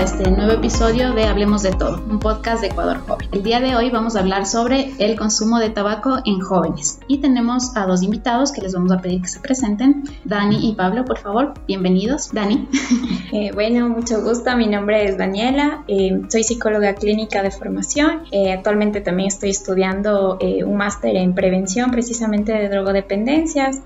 este nuevo episodio de Hablemos de Todo, un podcast de Ecuador Joven. El día de hoy vamos a hablar sobre el consumo de tabaco en jóvenes y tenemos a dos invitados que les vamos a pedir que se presenten. Dani y Pablo, por favor, bienvenidos. Dani. Eh, bueno, mucho gusto. Mi nombre es Daniela, eh, soy psicóloga clínica de formación. Eh, actualmente también estoy estudiando un máster en prevención precisamente de drogodependencias.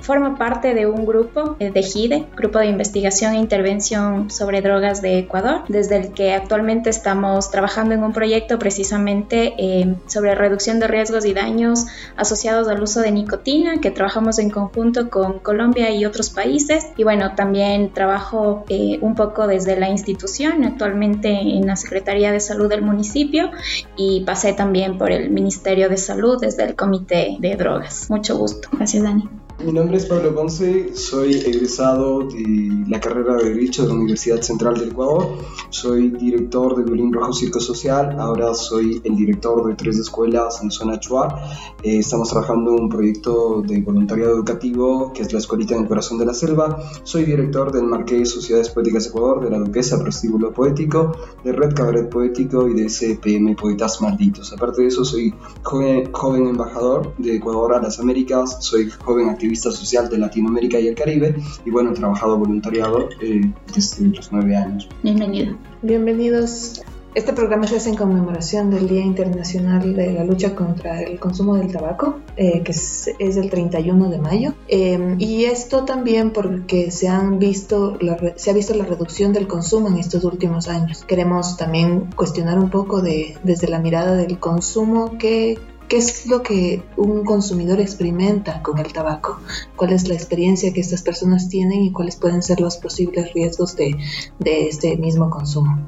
formo parte de un grupo de GIDE, Grupo de Investigación e Intervención sobre Drogas de Ecuador, desde el que actualmente estamos trabajando en un proyecto precisamente eh, sobre reducción de riesgos y daños asociados al uso de nicotina, que trabajamos en conjunto con Colombia y otros países. Y bueno, también trabajo eh, un poco desde la institución, actualmente en la Secretaría de Salud del municipio y pasé también por el Ministerio de Salud desde el Comité de Drogas. Mucho gusto. Gracias, Dani. Mi nombre es Pablo Ponce, soy egresado de la carrera de Derecho de la Universidad Central del Ecuador, soy director de Violín Rojo Circo Social, ahora soy el director de tres escuelas en zona Chua. Eh, estamos trabajando un proyecto de voluntariado educativo que es la Escuelita en el Corazón de la Selva. Soy director del Marqués Sociedades Poéticas Ecuador, de la Duquesa Prostíbulo Poético, de Red Cabaret Poético y de SPM Poetas Malditos. Aparte de eso, soy joven, joven embajador de Ecuador a las Américas, soy joven activista activista social de Latinoamérica y el Caribe y bueno, he trabajado voluntariado eh, desde los nueve años. Bienvenido. Bienvenidos. Este programa se hace en conmemoración del Día Internacional de la Lucha contra el Consumo del Tabaco, eh, que es, es, el 31 de mayo. Eh, y esto también porque se, han visto se ha visto la reducción del consumo en estos últimos años. Queremos también cuestionar un poco de, desde la mirada del consumo qué, ¿Qué es lo que un consumidor experimenta con el tabaco? ¿Cuál es la experiencia que estas personas tienen y cuáles pueden ser los posibles riesgos de, de este mismo consumo?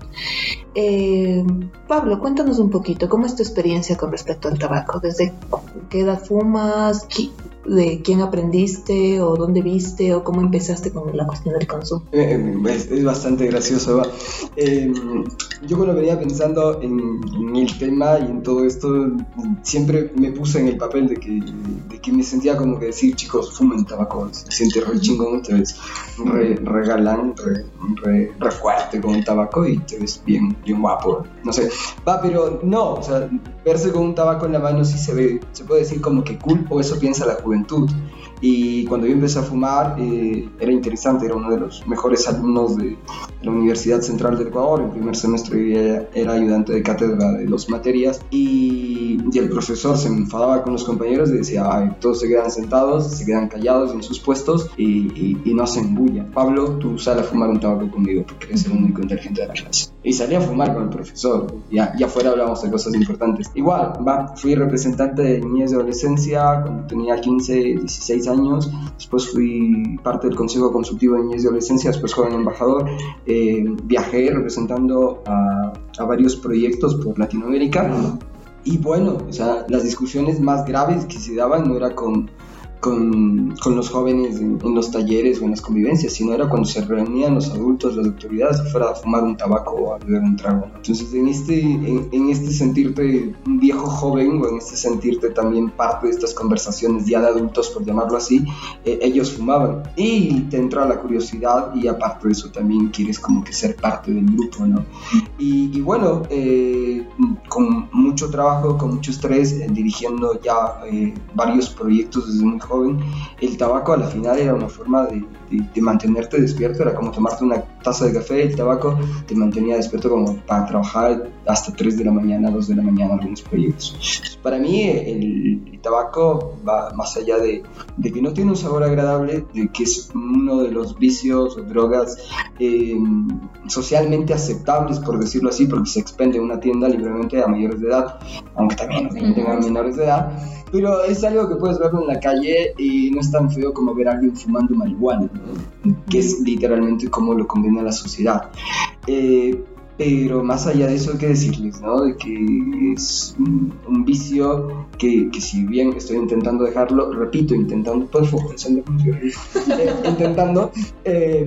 Eh, Pablo, cuéntanos un poquito, ¿cómo es tu experiencia con respecto al tabaco? ¿Desde qué edad fumas? ¿De quién aprendiste o dónde viste o cómo empezaste con la cuestión del consumo? Eh, eh, es, bastante gracioso. yo cuando venía pensando en, el tema y en todo esto, siempre me puse en el papel de que, de que me sentía como que decir, chicos, fumen tabaco, se siente re chingón, te ves re, re galán, re, re, re fuerte con tabaco y te ves bien bien guapo, no sé. Va, pero no, o sea, verse con un tabaco en la mano sí se ve, se puede decir como que cool, o eso piensa la juventud. Y cuando yo empecé a fumar, eh, era interesante, era uno de los mejores alumnos de la Universidad Central del Ecuador. En primer semestre era ayudante de cátedra de dos materias y, y el profesor se enfadaba con los compañeros y decía, Ay, todos se quedan sentados, se quedan callados en sus puestos y, y, no hacen bulla. Pablo, tú sal a fumar un tabaco conmigo porque eres el único inteligente de la clase. Y salí a fumar con el profesor. Ya, y afuera hablábamos de cosas importantes. Igual, va, fui representante de niñez y adolescencia cuando tenía 15, 16 años, después fui parte del Consejo Consultivo de Niñez y Adolescencia, después joven embajador, eh, viajé representando a, a, varios proyectos por Latinoamérica. Y bueno, o sea, las discusiones más graves que se daban no era con con, con los jóvenes en, los talleres o en las convivencias, sino era cuando se reunían los adultos, las autoridades, afuera a fumar un tabaco o a beber un trago. Entonces, en este, en, este sentirte un viejo joven o en este sentirte también parte de estas conversaciones ya de adultos, por llamarlo así, eh, ellos fumaban. Y te entra la curiosidad y aparte de eso también quieres como que ser parte del grupo, ¿no? Y, y bueno, eh, con mucho trabajo, con mucho estrés, eh, dirigiendo ya varios proyectos desde muy joven, el tabaco a la final era una forma de, mantenerte despierto, era como tomarte una taza de café, el tabaco te mantenía despierto como para trabajar hasta 3 de la mañana, 2 de la mañana algunos proyectos. Para mí el, tabaco va más allá de, que no tiene un sabor agradable, de que es uno de los vicios o drogas eh, socialmente aceptables, por decirlo así, porque se expende en una tienda libremente a mayores de edad, aunque también tengan menores de edad. Pero es algo que puedes verlo en la calle y no es tan feo como ver a alguien fumando marihuana, que es literalmente como lo condena la sociedad. Eh, pero más allá de eso hay que decirles, ¿no? De que es un, vicio que, que, si bien estoy intentando dejarlo, repito, intentando, intentando, eh,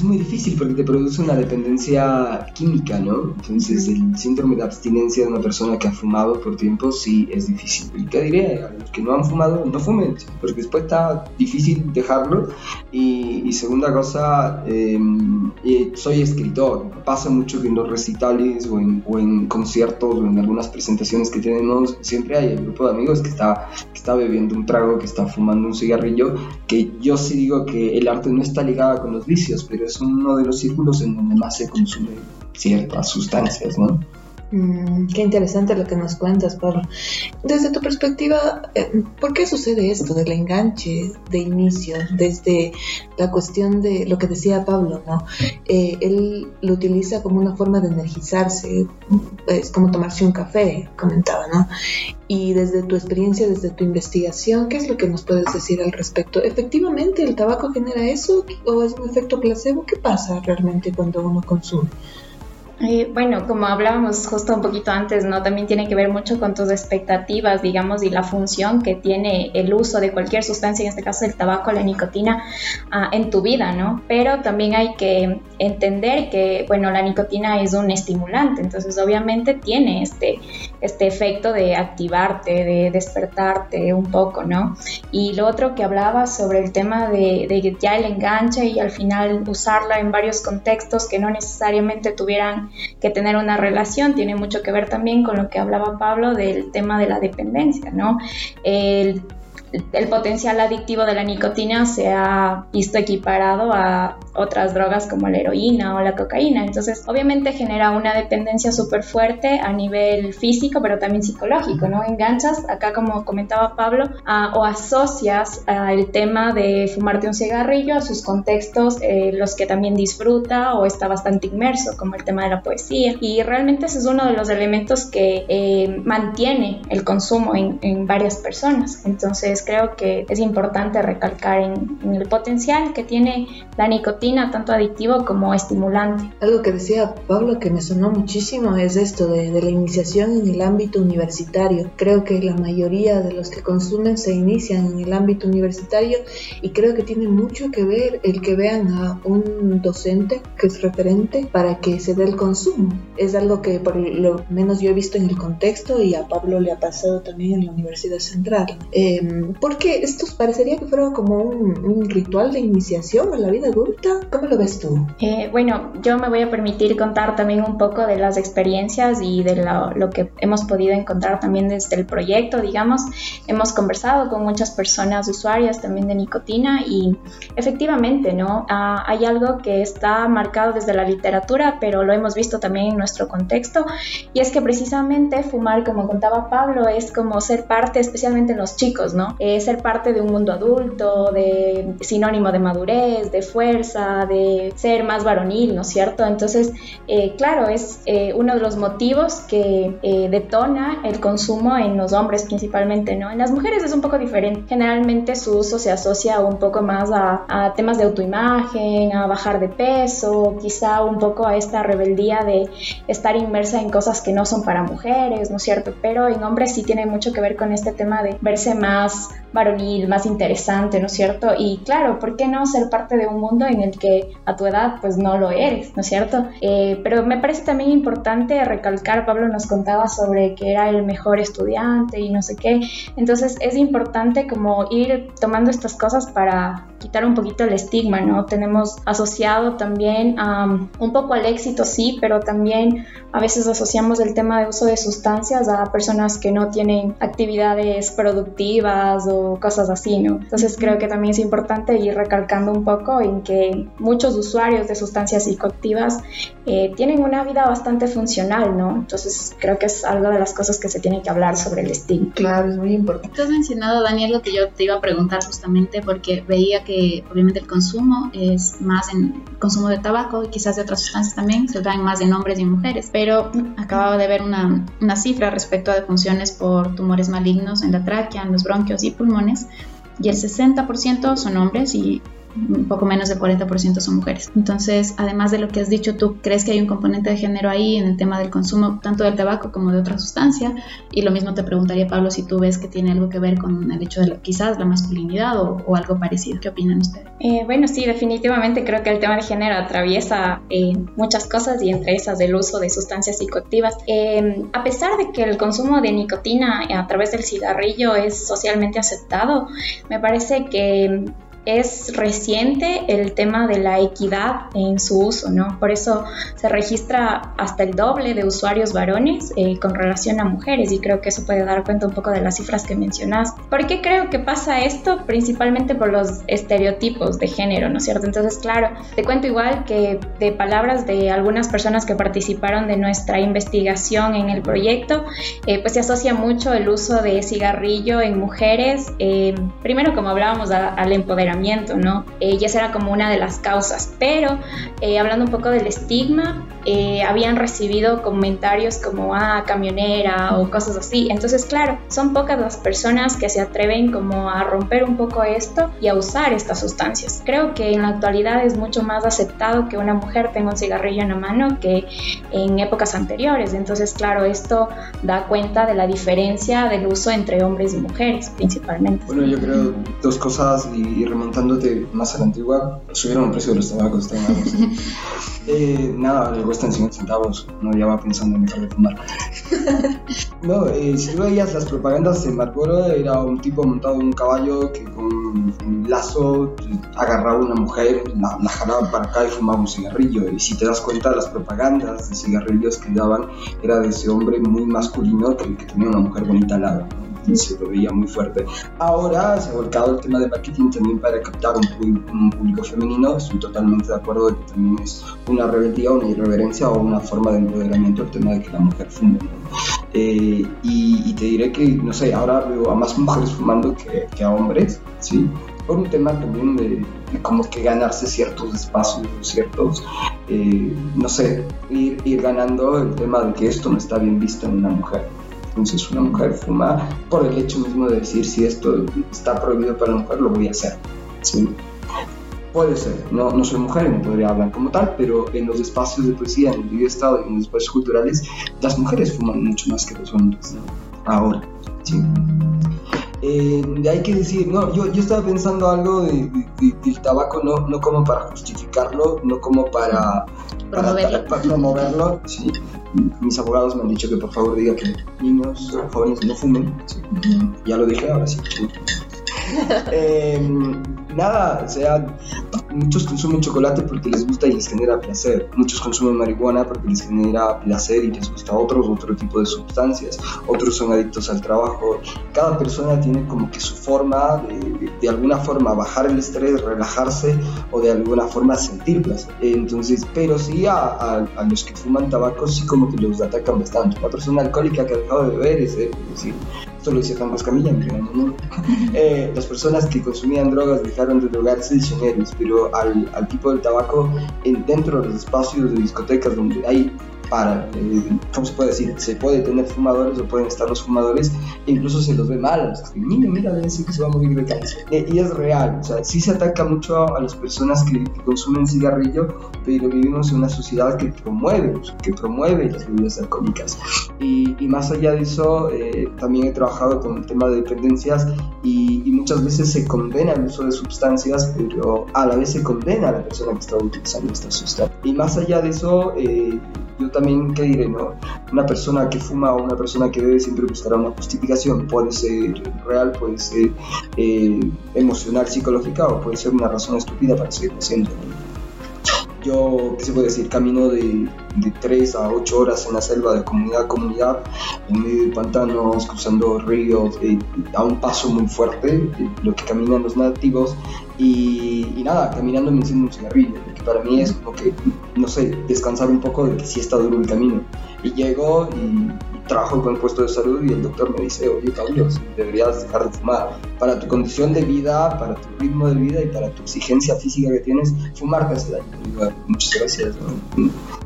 es muy difícil porque te produce una dependencia química, ¿no? Entonces el síndrome de abstinencia de una persona que ha fumado por tiempo sí es difícil. ¿Y qué diré? A los que no han fumado, no fumen, porque después está difícil dejarlo. Y, segunda cosa, em, soy escritor. Pasa mucho que en los recitales o en, o en, conciertos o en algunas presentaciones que tenemos, siempre hay el grupo de amigos que está, que está bebiendo un trago, que está fumando un cigarrillo, que yo sí digo que el arte no está ligado con los vicios, pero es uno de los círculos en donde más se consume ciertas sustancias, ¿no? Mm, qué interesante lo que nos cuentas, Pablo. Desde tu perspectiva, eh, ¿por qué sucede esto del enganche de inicio? Desde la cuestión de lo que decía Pablo, ¿no? Eh, él lo utiliza como una forma de energizarse, es como tomarse un café, comentaba, ¿no? Y desde tu experiencia, desde tu investigación, ¿qué es lo que nos puedes decir al respecto? ¿Efectivamente el tabaco genera eso o es un efecto placebo? ¿Qué pasa realmente cuando uno consume? Eh, bueno, como hablábamos justo un poquito antes, ¿no? También tiene que ver mucho con tus expectativas, digamos, y la función que tiene el uso de cualquier sustancia, en este caso el tabaco, la nicotina, ah, en tu vida, ¿no? Pero también hay que entender que, bueno, la nicotina es un estimulante, entonces obviamente tiene este, este efecto de activarte, de despertarte un poco, ¿no? Y lo otro que hablaba sobre el tema de, de ya el enganche y al final usarla en varios contextos que no necesariamente tuvieran que tener una relación tiene mucho que ver también con lo que hablaba Pablo del tema de la dependencia, ¿no? El el potencial adictivo de la nicotina se ha visto equiparado a otras drogas como la heroína o la cocaína. Entonces, obviamente genera una dependencia súper fuerte a nivel físico, pero también psicológico, ¿no? Enganchas, acá como comentaba Pablo, o asocias el tema de fumarte un cigarrillo a sus contextos, eh, los que también disfruta o está bastante inmerso, como el tema de la poesía. Y realmente ese es uno de los elementos que eh, mantiene el consumo en, en varias personas. Entonces, creo que es importante recalcar en, el potencial que tiene la nicotina, tanto adictivo como estimulante. Algo que decía Pablo que me sonó muchísimo es esto de, la iniciación en el ámbito universitario. Creo que la mayoría de los que consumen se inician en el ámbito universitario y creo que tiene mucho que ver el que vean a un docente que es referente para que se dé el consumo. Es algo que por lo menos yo he visto en el contexto y a Pablo le ha pasado también en la Universidad Central. Eh, porque esto parecería que fuera como un, ritual de iniciación a la vida adulta. ¿Cómo lo ves tú? Eh, bueno, yo me voy a permitir contar también un poco de las experiencias y de lo, que hemos podido encontrar también desde el proyecto, digamos. Hemos conversado con muchas personas usuarias también de nicotina y efectivamente, ¿no? Ah, hay algo que está marcado desde la literatura, pero lo hemos visto también en nuestro contexto y es que precisamente fumar, como contaba Pablo, es como ser parte, especialmente en los chicos, ¿no? Eh, ser parte de un mundo adulto, de sinónimo de madurez, de fuerza, de ser más varonil, ¿no es cierto? Entonces, eh, claro, es eh, uno de los motivos que detona el consumo en los hombres principalmente, ¿no? En las mujeres es un poco diferente. Generalmente su uso se asocia un poco más a, a temas de autoimagen, a bajar de peso, quizá un poco a esta rebeldía de estar inmersa en cosas que no son para mujeres, ¿no es cierto? Pero en hombres sí tiene mucho que ver con este tema de verse más varonil, más interesante, ¿no es cierto? Y claro, ¿por qué no ser parte de un mundo en el que a tu edad pues no lo eres, ¿no es cierto? Eh, pero me parece también importante recalcar, Pablo nos contaba sobre que era el mejor estudiante y no sé qué, entonces es importante como ir tomando estas cosas para quitar un poquito el estigma, ¿no? Tenemos asociado también un poco al éxito, sí, pero también a veces asociamos el tema de uso de sustancias a personas que no tienen actividades productivas o cosas así, ¿no? Entonces creo que también es importante ir recalcando un poco en que muchos usuarios de sustancias psicoactivas eh, tienen una vida bastante funcional, ¿no? Entonces creo que es algo de las cosas que se tiene que hablar sobre el estigma. Claro, es muy importante. Tú has mencionado, Daniel, lo que yo te iba a preguntar justamente porque veía que obviamente el consumo es más en consumo de tabaco y quizás de otras sustancias también, se dan más en hombres y en mujeres, pero acababa de ver una, una cifra respecto a defunciones por tumores malignos en la tráquea, en los bronquios y pulmones y el 60% son hombres y un poco menos del 40% son mujeres. Entonces, además de lo que has dicho, ¿tú crees que hay un componente de género ahí en el tema del consumo tanto del tabaco como de otra sustancia? Y lo mismo te preguntaría, Pablo, si tú ves que tiene algo que ver con el hecho de quizás la masculinidad o, algo parecido. ¿Qué opinan ustedes? Eh, bueno, sí, definitivamente creo que el tema de género atraviesa eh, muchas cosas y entre esas el uso de sustancias psicoactivas. Eh, a pesar de que el consumo de nicotina a través del cigarrillo es socialmente aceptado, me parece que es reciente el tema de la equidad en su uso, ¿no? Por eso se registra hasta el doble de usuarios varones eh, con relación a mujeres y creo que eso puede dar cuenta un poco de las cifras que mencionas. ¿Por qué creo que pasa esto? Principalmente por los estereotipos de género, ¿no es cierto? Entonces, claro, te cuento igual que de palabras de algunas personas que participaron de nuestra investigación en el proyecto, eh, pues se asocia mucho el uso de cigarrillo en mujeres, eh, primero como hablábamos al empoderamiento, ¿no? Eh, y esa era como una de las causas. Pero eh, hablando un poco del estigma, eh, habían recibido comentarios como, ah, camionera o cosas así. Entonces, claro, son pocas las personas que se atreven como a romper un poco esto y a usar estas sustancias. Creo que en la actualidad es mucho más aceptado que una mujer tenga un cigarrillo en la mano que en épocas anteriores. Entonces, claro, esto da cuenta de la diferencia del uso entre hombres y mujeres, principalmente. Bueno, yo creo dos cosas y, remontándote más a la antigua, subieron el precio de los tabacos, eh, nada, le cuestan 50 centavos, no ya va pensando en dejar de fumar. no, eh, si tú veías las propagandas en Marlboro, era un tipo montado en un caballo que con un lazo agarraba a una mujer, la, la, jalaba para acá y fumaba un cigarrillo. Y si te das cuenta, las propagandas de cigarrillos que daban era de ese hombre muy masculino que, que tenía una mujer bonita al lado se lo veía muy fuerte. Ahora se ha volcado el tema de marketing también para captar un, público femenino. Estoy totalmente de acuerdo de que también es una rebeldía, una irreverencia o una forma de empoderamiento el tema de que la mujer fume. Eh, y, te diré que, no sé, ahora veo a más mujeres fumando que, que a hombres, ¿sí? Por un tema también de, de como que ganarse ciertos espacios, ciertos, eh, no sé, ir, ir ganando el tema de que esto no está bien visto en una mujer. Entonces una mujer fuma por el hecho mismo de decir si esto está prohibido para la mujer, lo voy a hacer. ¿sí? Puede ser, no, no soy mujer y no podría hablar como tal, pero en los espacios de poesía, en el estado y en los espacios culturales, las mujeres fuman mucho más que los hombres. Ahora, ¿sí? Eh, hay que decir, no, yo, yo estaba pensando algo de, del tabaco, no, no como para justificarlo, no como para, promoverlo, para, promoverlo sí. Mis abogados me han dicho que por favor diga que niños jóvenes no fumen. Ya lo dije, ahora sí. eh, nada, o sea, muchos consumen chocolate porque les gusta y les genera placer. Muchos consumen marihuana porque les genera placer y les gusta otros, otro tipo de sustancias. Otros son adictos al trabajo. Cada persona tiene como que su forma de, de, alguna forma bajar el estrés, relajarse o de alguna forma sentir placer. Entonces, pero sí a, a, los que fuman tabaco sí como que los atacan bastante. Una persona alcohólica que ha dejado de beber es, decir, esto lo dice Juan Camilla, ¿no? eh, las personas que consumían drogas dejaron de drogarse diccionarios, pero al, al tipo del tabaco en, dentro de los espacios de discotecas donde hay para, eh, ¿cómo se puede decir? Se puede tener fumadores o pueden estar los fumadores, e incluso se los ve mal, mira, mira, debe decir que se va a morir de cáncer. Y es real, o sea, sí se ataca mucho a, las personas que, consumen cigarrillo, pero vivimos en una sociedad que promueve, que promueve las bebidas alcohólicas. Y, y más allá de eso, eh, también he trabajado con el tema de dependencias y, y, muchas veces se condena el uso de sustancias, pero a la vez se condena a la persona que está utilizando esta sustancia. Y más allá de eso, eh, yo también ¿qué diré? No? Una persona que fuma o una persona que bebe siempre buscará una justificación. Puede ser real, puede ser eh, emocional, psicológica o puede ser una razón estúpida para seguir haciendo. Yo, ¿qué se puede decir? Camino de, de 3 a 8 horas en la selva de comunidad a comunidad, en medio de pantanos, cruzando ríos, eh, a un paso muy fuerte, eh, lo que caminan los nativos, y, y, nada, caminando me enciendo un cigarrillo, para mí es como que, no sé, descansar un poco de que sí está duro el camino. Y llego y, trabajo con el puesto de salud y el doctor me dice, oye, Pablo, deberías dejar de fumar. Para tu condición de vida, para tu ritmo de vida y para tu exigencia física que tienes, fumar te hace daño. muchas gracias.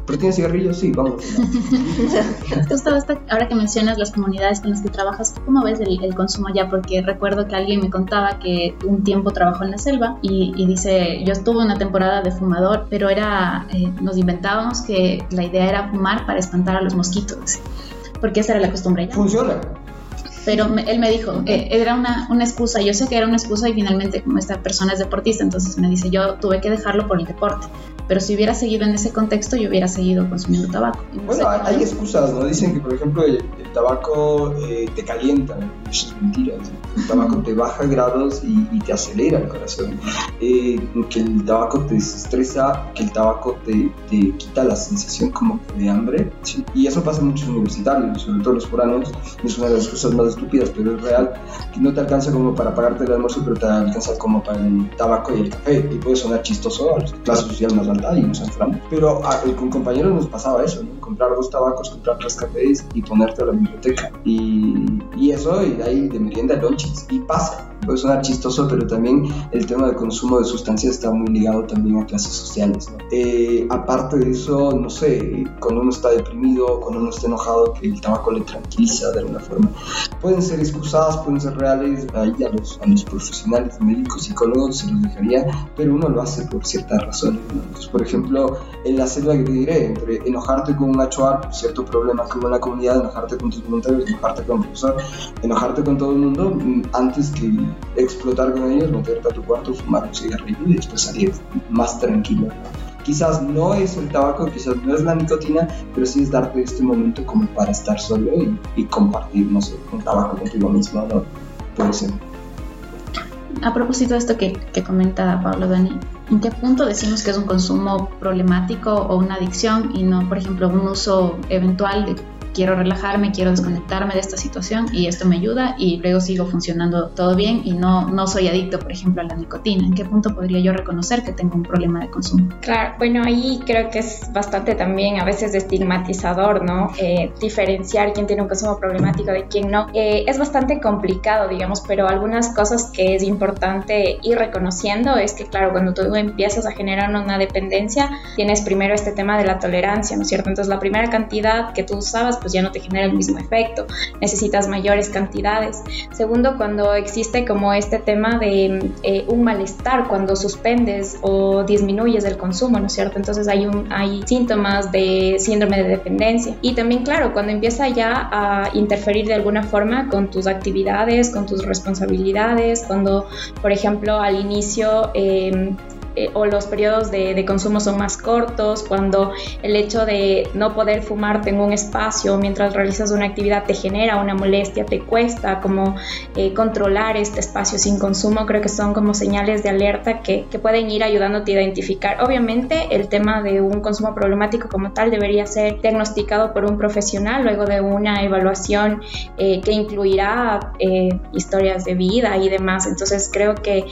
¿Pero tienes cigarrillos? Sí, vamos. Justo ahora que mencionas las comunidades con las que trabajas, ¿cómo ves el, consumo allá? Porque recuerdo que alguien me contaba que un tiempo trabajó en la selva y, dice, yo estuve una temporada de fumador, pero era, eh, nos inventábamos que la idea era fumar para espantar a los mosquitos, porque esa era la costumbre allá. Funciona pero él me dijo, eh, era una, una, excusa, yo sé que era una excusa y finalmente como esta persona es deportista, entonces me dice, yo tuve que dejarlo por el deporte, pero si hubiera seguido en ese contexto, yo hubiera seguido consumiendo tabaco. bueno, hay, excusas, ¿no? Dicen que, por ejemplo, el, tabaco eh, te calienta, eso es mentira. El tabaco te baja grados y, te acelera el corazón. Eh, que el tabaco te desestresa, que el tabaco te, te quita la sensación como de hambre. Y eso pasa en muchos universitarios, sobre todo los foranos. Es una de las cosas más estúpidas, pero es real. Que no te alcanza como para pagarte el almuerzo, pero te alcanza como para el tabaco y el café. Y puede sonar chistoso a los clases sociales más y nos entramos. Pero ah, con compañeros nos pasaba eso, ¿no? Comprar dos tabacos, comprar tres cafés y ponerte a la biblioteca. Y, y eso, y ahí de merienda lonches. Y pasa puede sonar chistoso, pero también el tema del consumo de sustancias está muy ligado también a clases sociales. Eh, aparte de eso, no sé, cuando uno está deprimido, cuando uno está enojado, que el tabaco le tranquiliza de alguna forma. Pueden ser excusadas, pueden ser reales, ahí a los, a los profesionales, médicos, psicólogos se los dejaría, pero uno lo hace por ciertas razones. por ejemplo, en la selva que te diré, entre enojarte con un HOA por cierto problema que hubo en la comunidad, enojarte con tus voluntarios, enojarte con el profesor, enojarte con todo el mundo, mm, antes que explotar con ellos, meterte a tu cuarto, fumar un cigarrillo y después salir más tranquilo. Quizás no es el tabaco, quizás no es la nicotina, pero sí es darte este momento como para estar solo y, compartir, no sé, un tabaco contigo mismo, ¿no? Puede ser. A propósito de esto que, que comenta Pablo Dani, ¿en qué punto decimos que es un consumo problemático o una adicción y no, por ejemplo, un uso eventual de quiero relajarme, quiero desconectarme de esta situación y esto me ayuda y luego sigo funcionando todo bien y no, no soy adicto, por ejemplo, a la nicotina. ¿En qué punto podría yo reconocer que tengo un problema de consumo? Claro, bueno, ahí creo que es bastante también a veces estigmatizador, ¿no? Eh, diferenciar quién tiene un consumo problemático de quién no. Eh, es bastante complicado, digamos, pero algunas cosas que es importante ir reconociendo es que, claro, cuando tú empiezas a generar una dependencia, tienes primero este tema de la tolerancia, ¿no es cierto? Entonces, la primera cantidad que tú usabas, pues ya no te genera el mismo efecto, necesitas mayores cantidades. Segundo, cuando existe como este tema de eh, un malestar, cuando suspendes o disminuyes el consumo, ¿no es cierto? Entonces hay, hay síntomas de síndrome de dependencia. Y también, claro, cuando empieza ya a interferir de alguna forma con tus actividades, con tus responsabilidades, cuando, por ejemplo, al inicio... Eh, eh, o los periodos de, consumo son más cortos, cuando el hecho de no poder fumarte en un espacio mientras realizas una actividad te genera una molestia, te cuesta como eh, controlar este espacio sin consumo, creo que son como señales de alerta que, que, pueden ir ayudándote a identificar. Obviamente el tema de un consumo problemático como tal debería ser diagnosticado por un profesional luego de una evaluación eh, que incluirá historias de vida y demás. Entonces creo que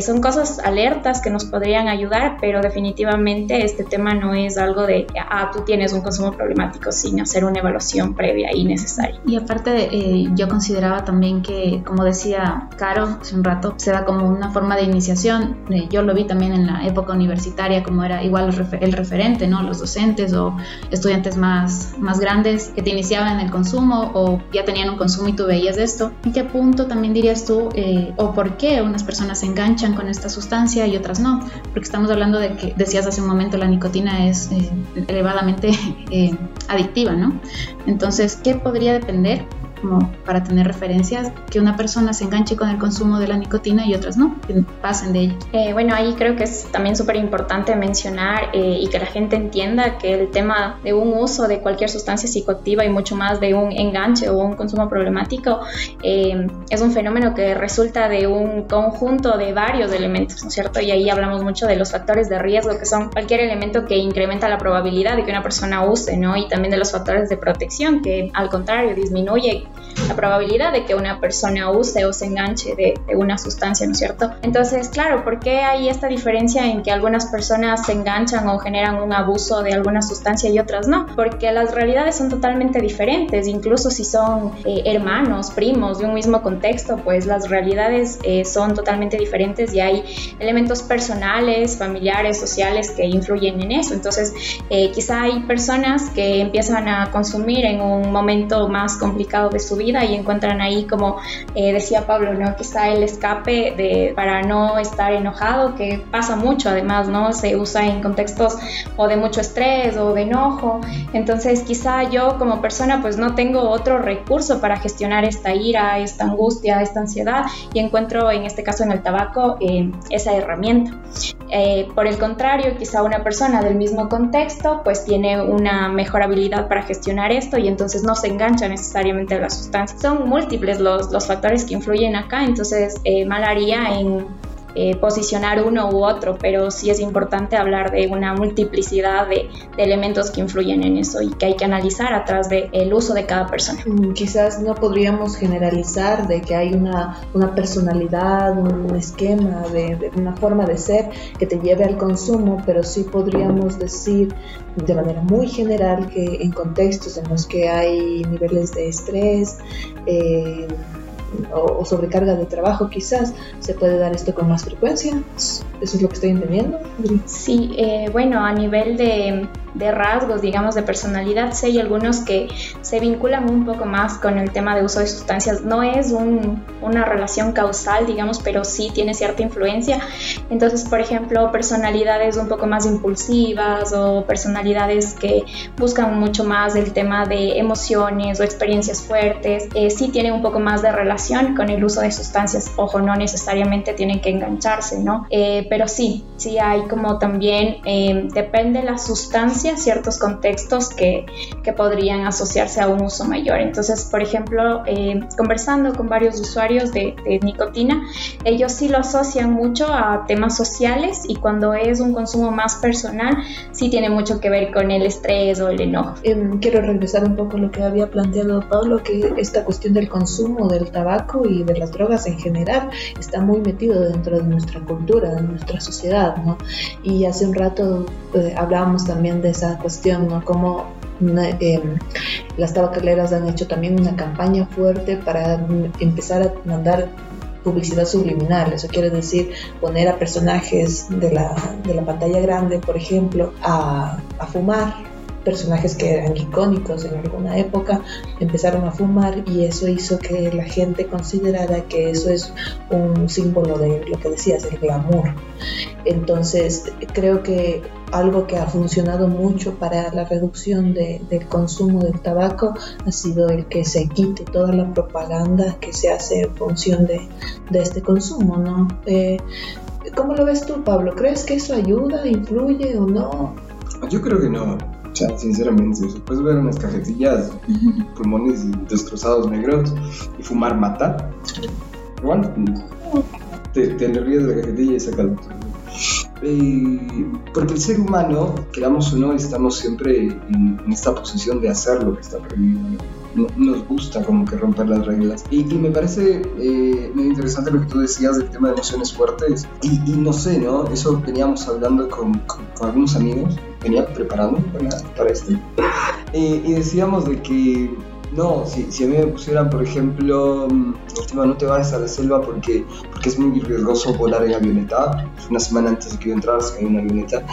son cosas alertas que nos podemos ayudar, pero definitivamente este tema no es algo de, ah, tú tienes un consumo problemático sin hacer una evaluación previa y necesaria. Y aparte, eh, yo consideraba también que, como decía Caro hace un rato, se da como una forma de iniciación. Eh, yo lo vi también en la época universitaria, como era igual el, referente, ¿no? Los docentes o estudiantes más, más grandes que te iniciaban en el consumo o ya tenían un consumo y tú veías esto. ¿En qué punto también dirías tú eh, o por qué unas personas se enganchan con esta sustancia y otras no? Porque estamos hablando de que decías hace un momento la nicotina es eh, elevadamente eh, adictiva, ¿no? Entonces, ¿qué podría depender como para tener referencias, que una persona se enganche con el consumo de la nicotina y otras no, que pasen de ella. Eh, bueno, ahí creo que es también súper importante mencionar eh, y que la gente entienda que el tema de un uso de cualquier sustancia psicoactiva y mucho más de un enganche o un consumo problemático eh, es un fenómeno que resulta de un conjunto de varios elementos, ¿no es cierto? Y ahí hablamos mucho de los factores de riesgo, que son cualquier elemento que incrementa la probabilidad de que una persona use, ¿no? Y también de los factores de protección, que al contrario disminuye la probabilidad de que una persona use o se enganche de, una sustancia, ¿no es cierto? Entonces, claro, ¿por qué hay esta diferencia en que algunas personas se enganchan o generan un abuso de alguna sustancia y otras no? Porque las realidades son totalmente diferentes, incluso si son eh, hermanos, primos de un mismo contexto, pues las realidades eh, son totalmente diferentes y hay elementos personales, familiares, sociales que influyen en eso. Entonces, eh, quizá hay personas que empiezan a consumir en un momento más complicado su vida y encuentran ahí, como eh, decía Pablo, ¿no? quizá el escape de, para no estar enojado, que pasa mucho además, ¿no? Se usa en contextos o de mucho estrés o de enojo. Entonces, quizá yo como persona pues no tengo otro recurso para gestionar esta ira, esta angustia, esta ansiedad y encuentro en este caso en el tabaco eh, esa herramienta. Eh, por el contrario, quizá una persona del mismo contexto pues tiene una mejor habilidad para gestionar esto y entonces no se engancha necesariamente la sustancia. Son múltiples los, los factores que influyen acá, entonces eh, mal haría en eh, posicionar uno u otro, pero sí es importante hablar de una multiplicidad de, elementos que influyen en eso y que hay que analizar atrás del el uso de cada persona. Mm, quizás no podríamos generalizar de que hay una, una personalidad, un esquema, de, una forma de ser que te lleve al consumo, pero sí podríamos decir de manera muy general que en contextos en los que hay niveles de estrés, eh, o, sobrecarga de trabajo quizás, se puede dar esto con más frecuencia. ¿Eso es lo que estoy entendiendo? Sí, eh, bueno, a nivel de de rasgos, digamos, de personalidad, sí hay algunos que se vinculan un poco más con el tema de uso de sustancias. No es una relación causal, digamos, pero sí tiene cierta influencia. Entonces, por ejemplo, personalidades un poco más impulsivas o personalidades que buscan mucho más el tema de emociones o experiencias fuertes, eh, sí tienen un poco más de relación con el uso de sustancias. Ojo, no necesariamente tienen que engancharse, ¿no? Eh, pero sí, sí hay como también, eh, depende la sustancia ciertos contextos que, que, podrían asociarse a un uso mayor. Entonces, por ejemplo, eh, conversando con varios usuarios de, nicotina, ellos sí lo asocian mucho a temas sociales y cuando es un consumo más personal, sí tiene mucho que ver con el estrés o el enojo. Em, quiero regresar un poco a lo que había planteado Pablo, que esta cuestión del consumo del tabaco y de las drogas en general está muy metido dentro de nuestra cultura, de nuestra sociedad, ¿no? Y hace un rato eh, hablábamos también de esa cuestión, ¿no? Como eh, las tabacaleras han hecho también una campaña fuerte para empezar a mandar publicidad subliminal, eso quiere decir poner a personajes de la, de la pantalla grande, por ejemplo, a, a fumar personajes que eran icónicos en alguna época empezaron a fumar y eso hizo que la gente considerara que eso es un símbolo de lo que decías, el glamour. Entonces creo que algo que ha funcionado mucho para la reducción del consumo del tabaco ha sido el que se quite toda la propaganda que se hace en función de, este consumo, ¿no? Eh, ¿Cómo lo ves tú, Pablo? ¿Crees que eso ayuda, influye o no? Yo creo que no sea, sinceramente, puedes ver unas cajetillas, pulmones destrozados negros y fumar mata. Igual, te, te le ríes de la cajetilla y sacas. Eh, porque el ser humano, queramos o no, estamos siempre en, esta posición de hacer lo que está prohibido. No, nos gusta como que romper las reglas. Y, me parece eh, muy interesante lo que tú decías del tema de emociones fuertes. Y, no sé, ¿no? Eso veníamos hablando con, con, algunos amigos, venía preparando para, para. Eh, y decíamos de que no, si, si, a mí me pusieran, por ejemplo, última mm, no te vayas a la selva porque, porque es muy riesgoso volar en avioneta. Una semana antes de que yo entrara se cayó una avioneta.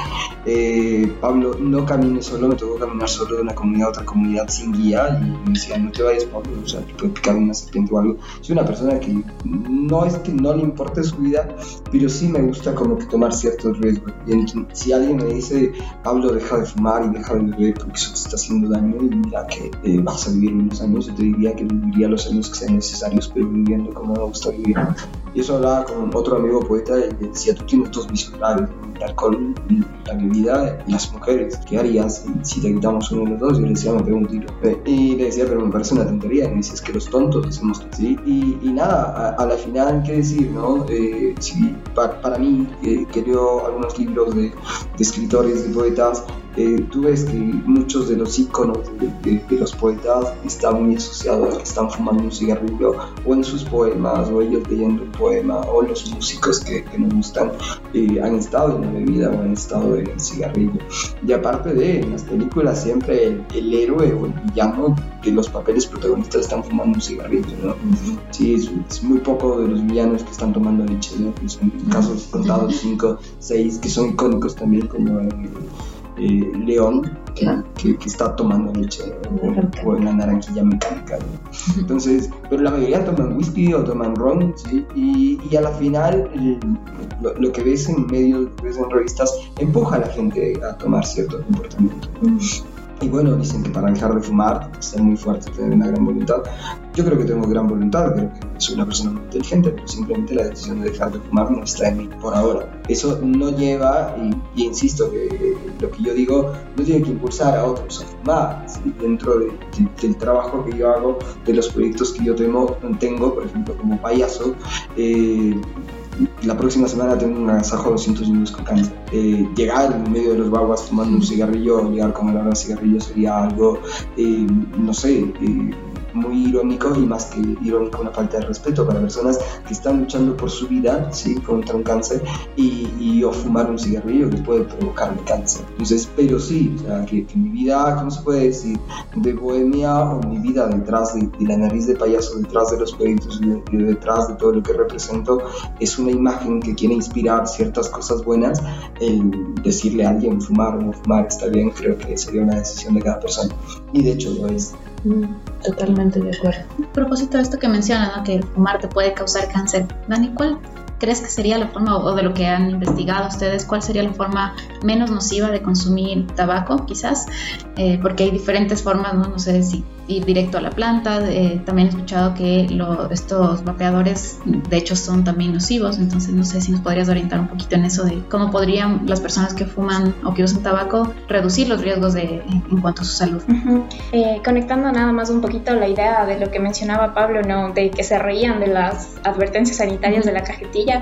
Eh, Pablo, no camines solo, me tocó caminar solo de una comunidad a otra comunidad sin guía y me decían, no te vayas, Pablo, o sea, te puede picar una serpiente o algo. Soy una persona que no es que no le importe su vida, pero sí me gusta como que tomar ciertos riesgos. Y si alguien me dice, Pablo, deja de fumar y deja de beber porque eso te está haciendo daño y mira que eh, vas a vivir años, yo te diría que viviría los años que sean necesarios, pero viviendo como me gusta vivir. Y eso hablaba con otro amigo poeta y decía, tú tienes dos visos graves, el alcohol, la bebida y las mujeres. ¿Qué harías si te quitamos uno de los dos? Y le decía, me pego un tiro. Y le decía, pero me parece una tontería. Y me dice, es que los tontos hacemos ¿sí? Y, y nada, a, la final, ¿qué decir? no eh, para, para, mí, que leo algunos libros de, de escritores, de poetas, eh, tú ves que muchos de los iconos de, los poetas están muy asociados a que están fumando un cigarrillo o en sus poemas o ellos leyendo un poema o los músicos que, que nos gustan eh, han estado en la bebida o han estado en el cigarrillo. Y aparte de, en las películas siempre el, héroe o el villano de los papeles protagonistas están fumando un cigarrillo, ¿no? Sí, es, muy poco de los villanos que están tomando leche, ¿no? son casos contados, 5, 6, que son icónicos también como... Eh, León que, está tomando leche o, en la naranjilla mecánica. Entonces, pero la mayoría toman whisky o toman ron, ¿sí? y, y, a la final lo, que ves en medios, lo que ves en revistas, empuja a la gente a tomar cierto comportamiento. Y bueno, dicen que para dejar de fumar, es muy fuerte, tener una gran voluntad. Yo creo que tengo gran voluntad, creo que soy una persona muy inteligente, pero simplemente la decisión de dejar de fumar no está en mí por ahora. Eso no lleva, y, insisto que lo que yo digo no tiene que impulsar a otros a fumar. Dentro del trabajo que yo hago, de los proyectos que yo tengo, tengo por ejemplo, como payaso, eh, la próxima semana tengo un agasajo de 200 niños con cáncer. Eh, llegar en medio de los baguas fumando un cigarrillo, llegar con el olor a cigarrillo sería algo, eh, no sé, eh, muy irónico y más que irónico una falta de respeto para personas que están luchando por su vida ¿sí? contra un cáncer y, y o fumar un cigarrillo que puede provocar cáncer. Entonces, pero sí, o sea, que, mi vida, ¿cómo se puede decir? De bohemia o mi vida detrás de, la nariz de payaso, detrás de los proyectos y detrás de todo lo que represento, es una imagen que quiere inspirar ciertas cosas buenas. El decirle a alguien fumar o no fumar está bien, creo que sería una decisión de cada persona. Y de hecho lo es. Mm, totalmente de acuerdo. A propósito de esto que mencionan, que el fumar te puede causar cáncer, Dani, ¿cuál crees que sería la forma, o de lo que han investigado ustedes, cuál sería la forma menos nociva de consumir tabaco, quizás? Eh, porque hay diferentes formas, ¿no? No sé si ir directo a la planta. Eh, también he escuchado que estos vapeadores, de hecho, son también nocivos. Entonces, no sé si nos podrías orientar un poquito en eso de cómo podrían las personas que fuman o que usan tabaco reducir los riesgos de, en cuanto a su salud. Eh, conectando nada más un poquito la idea de lo que mencionaba Pablo, ¿no? De que se reían de las advertencias sanitarias de la cajetilla.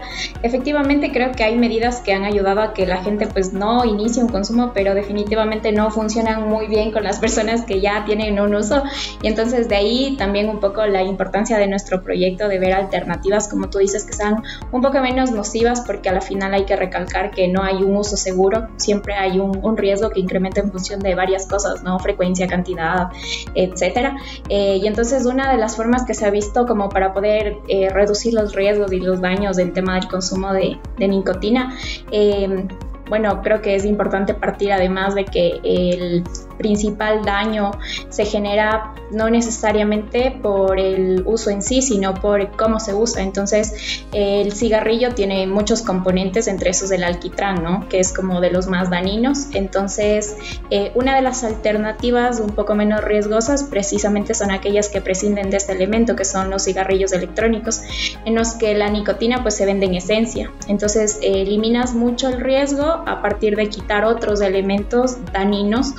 Efectivamente, creo que hay medidas que han ayudado a que la gente, pues, no inicie un consumo, pero definitivamente no funcionan muy bien con las personas que ya tienen un uso y entonces de ahí también un poco la importancia de nuestro proyecto de ver alternativas, como tú dices, que sean un poco menos nocivas, porque a la final hay que recalcar que no hay un uso seguro, siempre hay un, riesgo que incrementa en función de varias cosas, ¿no? Frecuencia, cantidad, etcétera. Eh, y entonces una de las formas que se ha visto como para poder eh, reducir los riesgos y los daños del tema del consumo de, nicotina, eh, bueno, creo que es importante partir además de que el principal daño se genera no necesariamente por el uso en sí, sino por cómo se usa. Entonces, el cigarrillo tiene muchos componentes, entre esos el alquitrán, ¿no? Que es como de los más dañinos. Entonces, eh, una de las alternativas un poco menos riesgosas precisamente son aquellas que prescinden de este elemento, que son los cigarrillos electrónicos, en los que la nicotina pues se vende en esencia. Entonces, eliminas mucho el riesgo a partir de quitar otros elementos dañinos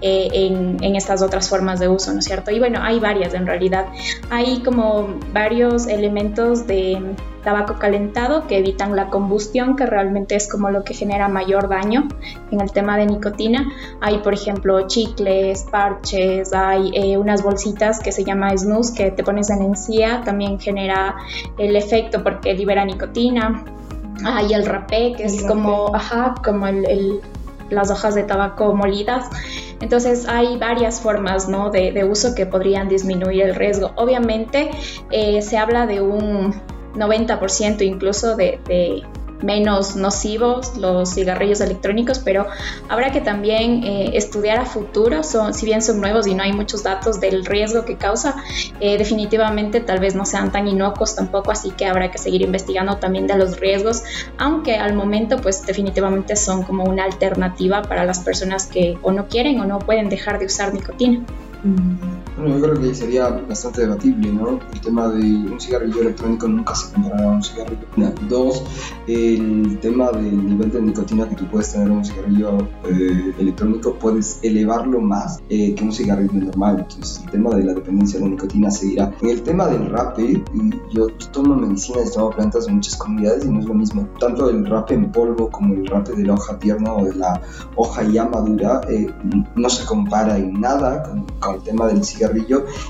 eh, en, estas otras formas de uso, ¿no es cierto? Y bueno, hay varias en realidad. Hay como varios elementos de tabaco calentado que evitan la combustión, que realmente es como lo que genera mayor daño en el tema de nicotina. Hay, por ejemplo, chicles, parches, hay eh, unas bolsitas que se llama snus que te pones en encía, también genera el efecto porque libera nicotina. Hay el rapé, que es como, ajá, como el, las hojas de tabaco molidas. Entonces hay varias formas ¿no? de, uso que podrían disminuir el riesgo. Obviamente eh, se habla de un 90% incluso de, menos nocivos los cigarrillos electrónicos, pero habrá que también eh, estudiar a futuro, son, si bien son nuevos y no hay muchos datos del riesgo que causa, eh, definitivamente tal vez no sean tan inocuos tampoco, así que habrá que seguir investigando también de los riesgos, aunque al momento pues definitivamente son como una alternativa para las personas que o no quieren o no pueden dejar de usar nicotina. Mm. Bueno, yo creo que sería bastante debatible, ¿no? El tema de un cigarrillo electrónico nunca se comparará a un cigarrillo. Dos, el tema del nivel de nicotina que tú puedes tener en un cigarrillo eh, electrónico, puedes elevarlo más eh, que un cigarrillo normal. Entonces, el tema de la dependencia de la nicotina seguirá. En el tema del rape, yo tomo medicinas, tomo plantas de muchas comunidades y no es lo mismo. Tanto el rape en polvo como el rape de la hoja tierna o de la hoja ya madura eh, no se compara en nada con, con el tema del cigarrillo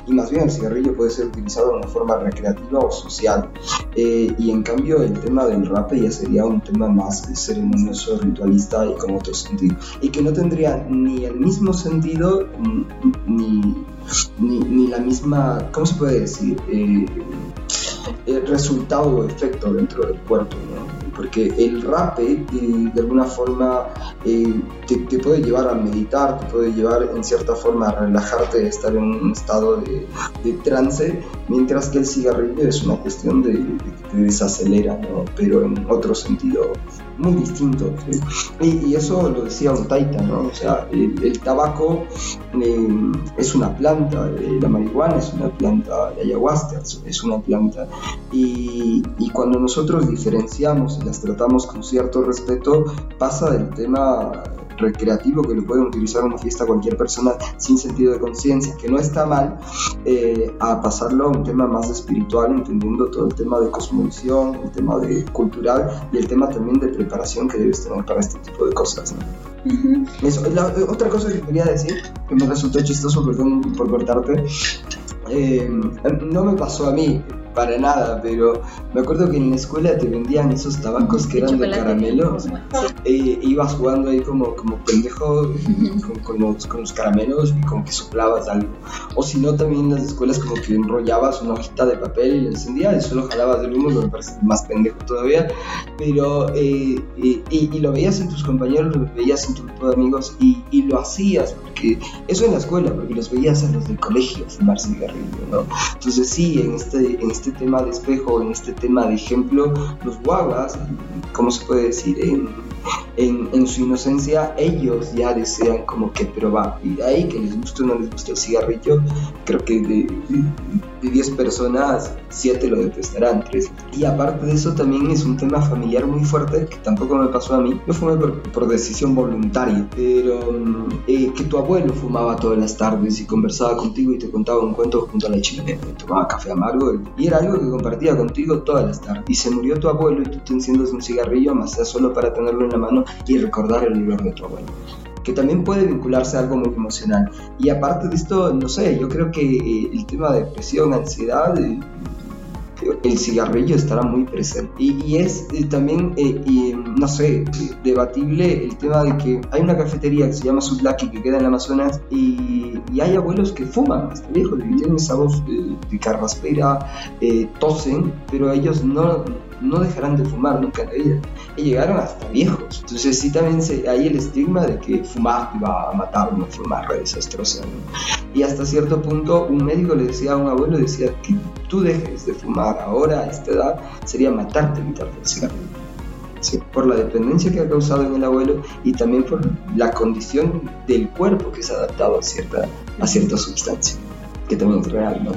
y más bien el cigarrillo puede ser utilizado de una forma recreativa o social. Eh, y en cambio el tema del rape ya sería un tema más ceremonioso, ritualista y con otro sentido. Y que no tendría ni el mismo sentido ni, ni, ni la misma, ¿cómo se puede decir? Eh, el resultado o efecto dentro del cuerpo, ¿no? Porque el rape eh, de alguna forma eh, te, te, puede llevar a meditar, te puede llevar en cierta forma a relajarte, a estar en un estado de, de trance, mientras que el cigarrillo es una cuestión de, de que te desacelera, ¿no? pero en otro sentido muy distinto. Y, y, eso lo decía un taita, ¿no? O sea, el, el tabaco eh, es una planta, eh, la marihuana es una planta, la ayahuasca es una planta, y, y, cuando nosotros diferenciamos y las tratamos con cierto respeto, pasa del tema recreativo que lo pueden utilizar en una fiesta cualquier persona sin sentido de conciencia, que no está mal, eh, a pasarlo a un tema más espiritual, entendiendo todo el tema de cosmovisión, el tema de cultural y el tema también de preparación que debes tener para este tipo de cosas. ¿no? Uh -huh. Eso, la, otra cosa que quería decir, que me resultó chistoso, perdón por cortarte, eh, no me pasó a mí, para nada, pero me acuerdo que en la escuela te vendían esos tabacos que eran de caramelo. E ibas jugando ahí como, como pendejo con, con, los, con, los, caramelos y como que soplabas algo. O si no, también en las escuelas como que enrollabas una hojita de papel y la encendías y solo jalabas del humo, me parece más pendejo todavía. Pero, eh, y, y, lo veías en tus compañeros, lo veías en tu grupo de amigos y, y, lo hacías, porque eso en la escuela, porque los veías en los del colegio fumar cigarrillo, ¿no? Entonces sí, en este, en este tema de espejo, en este tema de ejemplo, los guaguas, ¿cómo se puede decir? En, en, en, su inocencia, ellos ya desean como que probar. Y de ahí que les guste o no les guste el cigarrillo, creo que de, de 10 personas, 7 lo detestarán, 3. Y aparte de eso, también es un tema familiar muy fuerte que tampoco me pasó a mí. Yo fumé por, por decisión voluntaria, pero eh, que tu abuelo fumaba todas las tardes y conversaba contigo y te contaba un cuento junto a la chimenea, tomaba café amargo y era algo que compartía contigo todas las tardes. Y se murió tu abuelo y tú te enciendes un cigarrillo, más sea solo para tenerlo en la mano y recordar el olor de tu abuelo que también puede vincularse a algo muy emocional. Y aparte de esto, no sé, yo creo que eh, el tema de depresión, ansiedad, eh, el cigarrillo estará muy presente. Y, y es eh, también, eh, y, no sé, debatible el tema de que hay una cafetería que se llama Sublaki que queda en Amazonas y, y, hay abuelos que fuman, hasta viejos, que tienen esa voz de, de carraspera, eh, tosen, pero ellos no, no dejarán de fumar nunca en la vida. Y llegaron hasta viejos. Entonces sí también se, hay el estigma de que fumar te va a matar, no fumar re desastrosa. ¿no? Y hasta cierto punto un médico le decía a un abuelo, decía que tú dejes de fumar ahora a esta edad sería matarte, quitarte el cigarrillo. Sí, por la dependencia que ha causado en el abuelo y también por la condición del cuerpo que se ha adaptado a cierta, a cierta sustancia, que también es real, ¿no?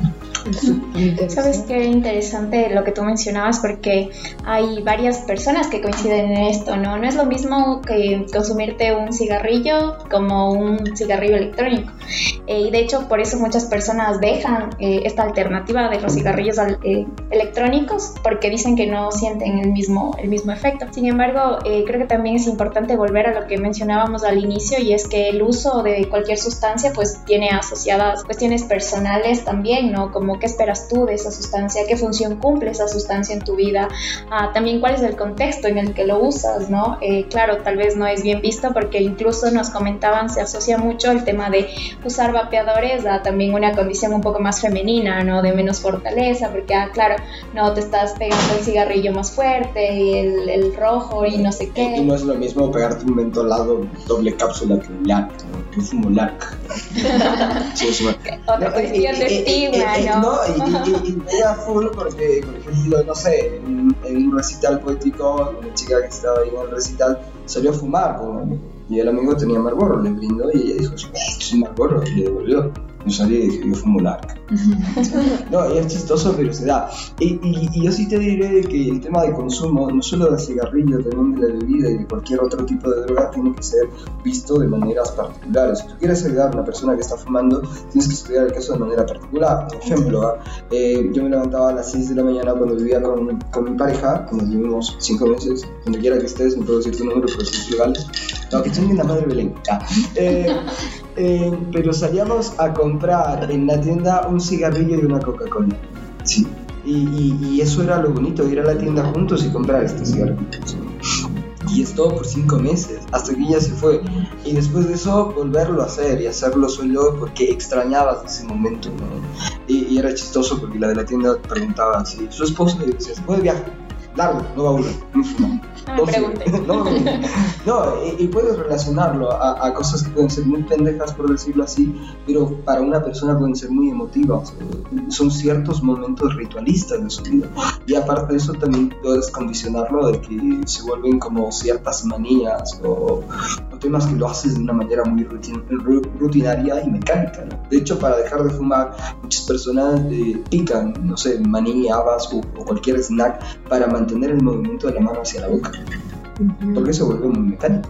Sabes qué interesante lo que tú mencionabas porque hay varias personas que coinciden en esto, ¿no? No es lo mismo que consumirte un cigarrillo como un cigarrillo electrónico. Eh, y de hecho por eso muchas personas dejan eh, esta alternativa de los cigarrillos eh, electrónicos porque dicen que no sienten el mismo, el mismo efecto. Sin embargo, eh, creo que también es importante volver a lo que mencionábamos al inicio y es que el uso de cualquier sustancia pues tiene asociadas cuestiones personales también, ¿no? Como qué esperas tú de esa sustancia, qué función cumple esa sustancia en tu vida, ah, también cuál es el contexto en el que lo usas, ¿no? Eh, claro, tal vez no es bien visto porque incluso nos comentaban, se asocia mucho el tema de usar vapeadores a también una condición un poco más femenina, ¿no? De menos fortaleza, porque, ah, claro, no te estás pegando el cigarrillo más fuerte, el, el rojo y no sé qué. Y no es lo mismo pegarte un mentolado doble cápsula que un LARC, ¿no? Yo fumo LARC. sí, es una... Otra cuestión de estigma, ¿no? No, y, y, full porque, por ejemplo, no sé, en, un recital poético, una chica que estaba ahí en el recital salió a fumar y el amigo tenía Marlboro, le brindó y ella dijo, es Marlboro, y le devolvió. Yo salí y dije, yo fumo larga. no, es chistoso, pero se da. Y, y, yo sí te diré que el tema de consumo, no solo de cigarrillo, también de la bebida y de cualquier otro tipo de droga, tiene que ser visto de maneras particulares. Si tú quieres ayudar a una persona que está fumando, tienes que estudiar el caso de manera particular. Por ejemplo, eh, yo me levantaba a las 6 de la mañana cuando vivía con, con mi pareja, cuando vivimos 5 meses, donde quiera que estés, no puedo decir tu número, pero es legal. No, que en la madre Belén. Eh, eh, pero salíamos a comprar en la tienda un cigarrillo y una Coca-Cola. Sí. Y, eso era lo bonito, ir a la tienda juntos y comprar este cigarrillo. Y es todo por cinco meses, hasta que ella se fue. Y después de eso, volverlo a hacer y hacerlo solo porque extrañabas ese momento. Y, era chistoso porque la de la tienda preguntaba si su esposo le decía, ¿se puede viajar? No va a uno. No, no, y, puedes relacionarlo a, cosas que pueden ser muy pendejas, por decirlo así, pero para una persona pueden ser muy emotivas. Son ciertos momentos ritualistas de su vida. Y aparte de eso, también puedes condicionarlo de que se vuelven como ciertas manías o, temas que lo haces de una manera muy rutinaria y mecánica. De hecho, para dejar de fumar, muchas personas eh, pican, no sé, maní, habas o, o cualquier snack para mantener el movimiento de la mano hacia la boca porque se vuelve muy mecánico.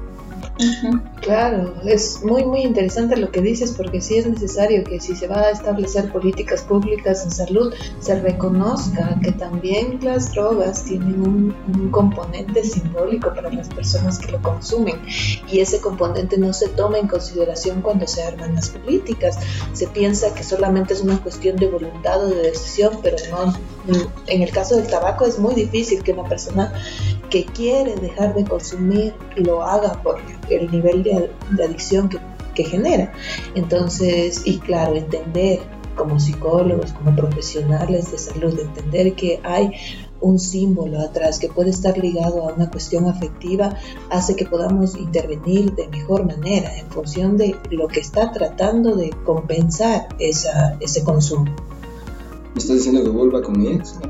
Claro, es muy muy interesante lo que dices porque sí es necesario que si se va a establecer políticas públicas en salud se reconozca que también las drogas tienen un, componente simbólico para las personas que lo consumen y ese componente no se toma en consideración cuando se arman las políticas. Se piensa que solamente es una cuestión de voluntad o de decisión, pero no. En el caso del tabaco es muy difícil que una persona que quiere dejar de consumir lo haga por el nivel de, adicción que, genera. Entonces, y claro, entender como psicólogos, como profesionales de salud, entender que hay un símbolo atrás que puede estar ligado a una cuestión afectiva, hace que podamos intervenir de mejor manera en función de lo que está tratando de compensar esa, ese consumo. ¿Me estás diciendo que vuelva con mi ex? No.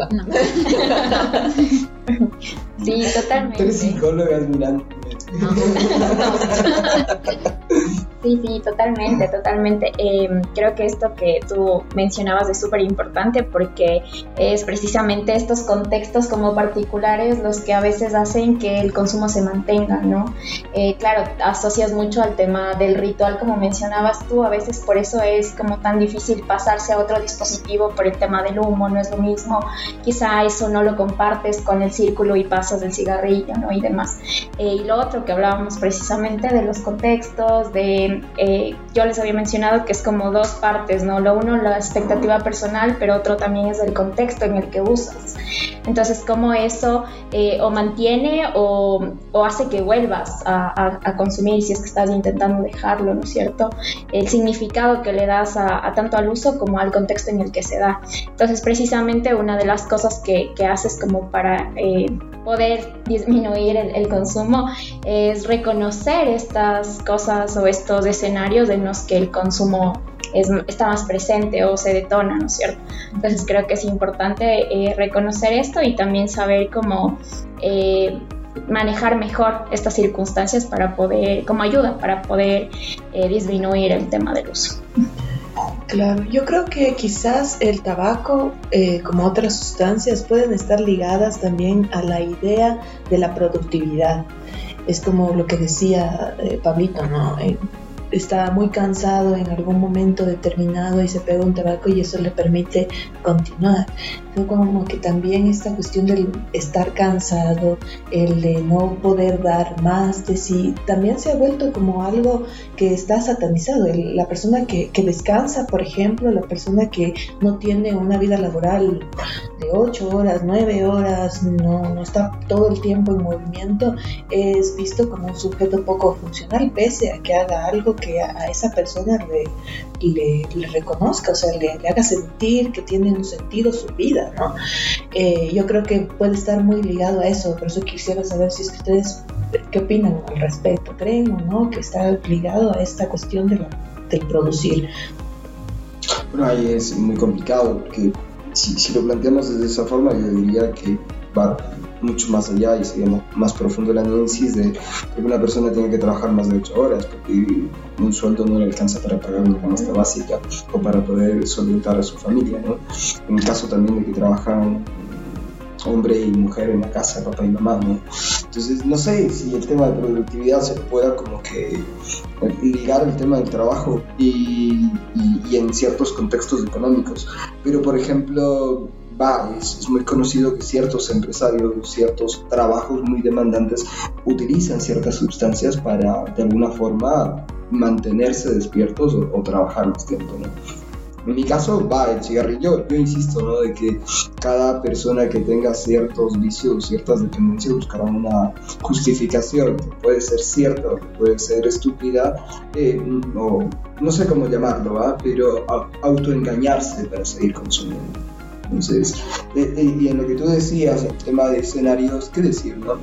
sí, totalmente. Tres psicólogas mirando. Sí, sí, totalmente, totalmente. Em, creo que esto que tú mencionabas es súper importante porque es precisamente estos contextos como particulares los que a veces hacen que el consumo se mantenga, ¿no? Eh, claro, asocias mucho al tema del ritual, como mencionabas tú, a veces por eso es como tan difícil pasarse a otro dispositivo por el tema del humo, no es lo mismo. Quizá eso no lo compartes con el círculo y pasas del cigarrillo, ¿no? Y demás. Eh, y lo otro que hablábamos precisamente de los contextos, de eh, yo les había mencionado que es como dos partes, ¿no? Lo uno, la expectativa personal, pero otro también es el contexto en el que usas. Entonces, cómo eso eh, o mantiene o, hace que vuelvas a, consumir si es que estás intentando dejarlo, ¿no es cierto? El significado que le das a, tanto al uso como al contexto en el que se da. Entonces, precisamente una de las cosas que, haces como para eh, poder disminuir el, consumo es reconocer estas cosas o estos escenarios en los que el consumo está más presente o se detona, ¿no es cierto? Entonces creo que es importante eh, reconocer esto y también saber cómo eh, manejar mejor estas circunstancias para poder, como ayuda para poder eh, disminuir el tema del uso. Claro, yo creo que quizás el tabaco, como otras sustancias, pueden estar ligadas también a la idea de la productividad. Es como lo que decía Pablito, ¿no? Está muy cansado en algún momento determinado y se pega un tabaco y eso le permite continuar. Entonces, como que también esta cuestión del estar cansado, el de no poder dar más de sí, también se ha vuelto como algo que está satanizado. la persona que, que, descansa, por ejemplo, la persona que no tiene una vida laboral de 8 horas, 9 horas, no, no está todo el tiempo en movimiento, es visto como un sujeto poco funcional, pese a que haga algo que a, esa persona le, le, reconozca, o sea, le, haga sentir que tiene un sentido su vida, ¿no? Eh, yo creo que puede estar muy ligado a eso, por eso quisiera saber si es que ustedes, ¿qué opinan al respecto? ¿Creen o no que está ligado a esta cuestión de del producir? Bueno, ahí es muy complicado, porque si, si lo planteamos de esa forma, yo diría que va mucho más allá y sería más profundo el análisis de que una persona tiene que trabajar más de 8 horas porque un sueldo no le alcanza para pagar una canasta básica o para poder solventar a su familia, ¿no? En el caso también de que trabajan hombre y mujer en la casa, papá y mamá, ¿no? Entonces, no sé si el tema de productividad se pueda como que ligar el tema del trabajo y, y, en ciertos contextos económicos. Pero, por ejemplo, es, muy conocido que ciertos empresarios, ciertos trabajos muy demandantes utilizan ciertas sustancias para, de alguna forma, mantenerse despiertos o, o trabajar más tiempo. En mi caso va el cigarrillo, yo insisto, ¿no? De que cada persona que tenga ciertos vicios, ciertas dependencias buscará una justificación, que puede ser cierta puede ser estúpida, eh, o no sé cómo llamarlo. Pero autoengañarse para seguir consumiendo. Entonces, eh, eh, y en lo que tú decías, el tema de escenarios, ¿qué decir, no?